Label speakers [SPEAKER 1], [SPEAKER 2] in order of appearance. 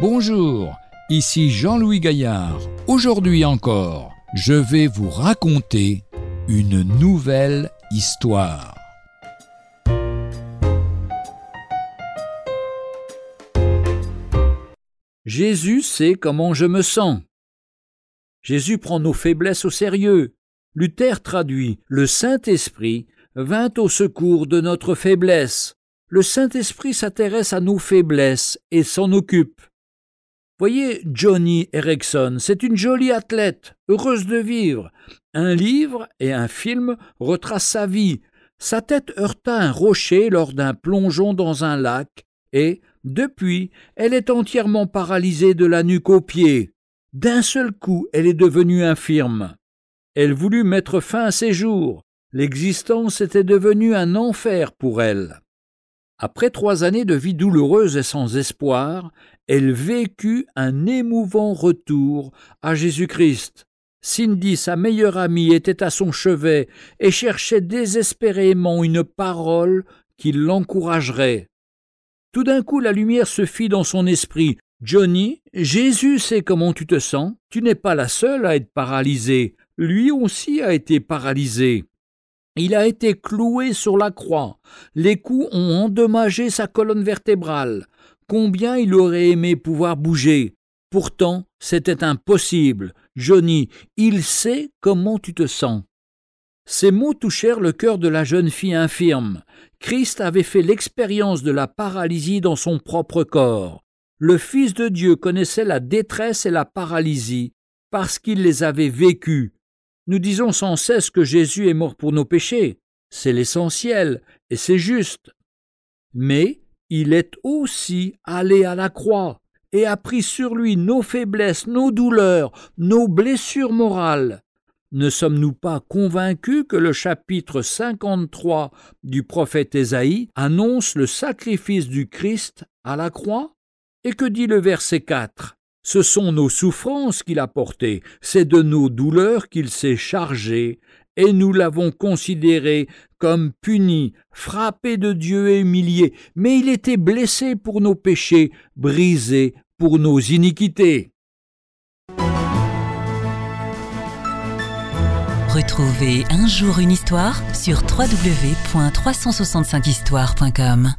[SPEAKER 1] Bonjour, ici Jean-Louis Gaillard. Aujourd'hui encore, je vais vous raconter une nouvelle histoire.
[SPEAKER 2] Jésus sait comment je me sens. Jésus prend nos faiblesses au sérieux. Luther traduit Le Saint-Esprit vint au secours de notre faiblesse. Le Saint-Esprit s'intéresse à nos faiblesses et s'en occupe. Voyez Johnny Erickson, c'est une jolie athlète, heureuse de vivre. Un livre et un film retracent sa vie. Sa tête heurta un rocher lors d'un plongeon dans un lac, et, depuis, elle est entièrement paralysée de la nuque aux pieds. D'un seul coup, elle est devenue infirme. Elle voulut mettre fin à ses jours. L'existence était devenue un enfer pour elle. Après trois années de vie douloureuse et sans espoir, elle vécut un émouvant retour à Jésus-Christ. Cindy, sa meilleure amie, était à son chevet et cherchait désespérément une parole qui l'encouragerait. Tout d'un coup, la lumière se fit dans son esprit. Johnny, Jésus sait comment tu te sens. Tu n'es pas la seule à être paralysée. Lui aussi a été paralysé. Il a été cloué sur la croix. Les coups ont endommagé sa colonne vertébrale. Combien il aurait aimé pouvoir bouger. Pourtant, c'était impossible. Johnny, il sait comment tu te sens. Ces mots touchèrent le cœur de la jeune fille infirme. Christ avait fait l'expérience de la paralysie dans son propre corps. Le Fils de Dieu connaissait la détresse et la paralysie parce qu'il les avait vécues. Nous disons sans cesse que Jésus est mort pour nos péchés. C'est l'essentiel, et c'est juste. Mais il est aussi allé à la croix et a pris sur lui nos faiblesses, nos douleurs, nos blessures morales. Ne sommes-nous pas convaincus que le chapitre 53 du prophète Ésaïe annonce le sacrifice du Christ à la croix? Et que dit le verset 4 ce sont nos souffrances qu'il a portées, c'est de nos douleurs qu'il s'est chargé, et nous l'avons considéré comme puni, frappé de Dieu et humilié, mais il était blessé pour nos péchés, brisé pour nos iniquités.
[SPEAKER 3] Retrouvez un jour une histoire sur www.365histoire.com.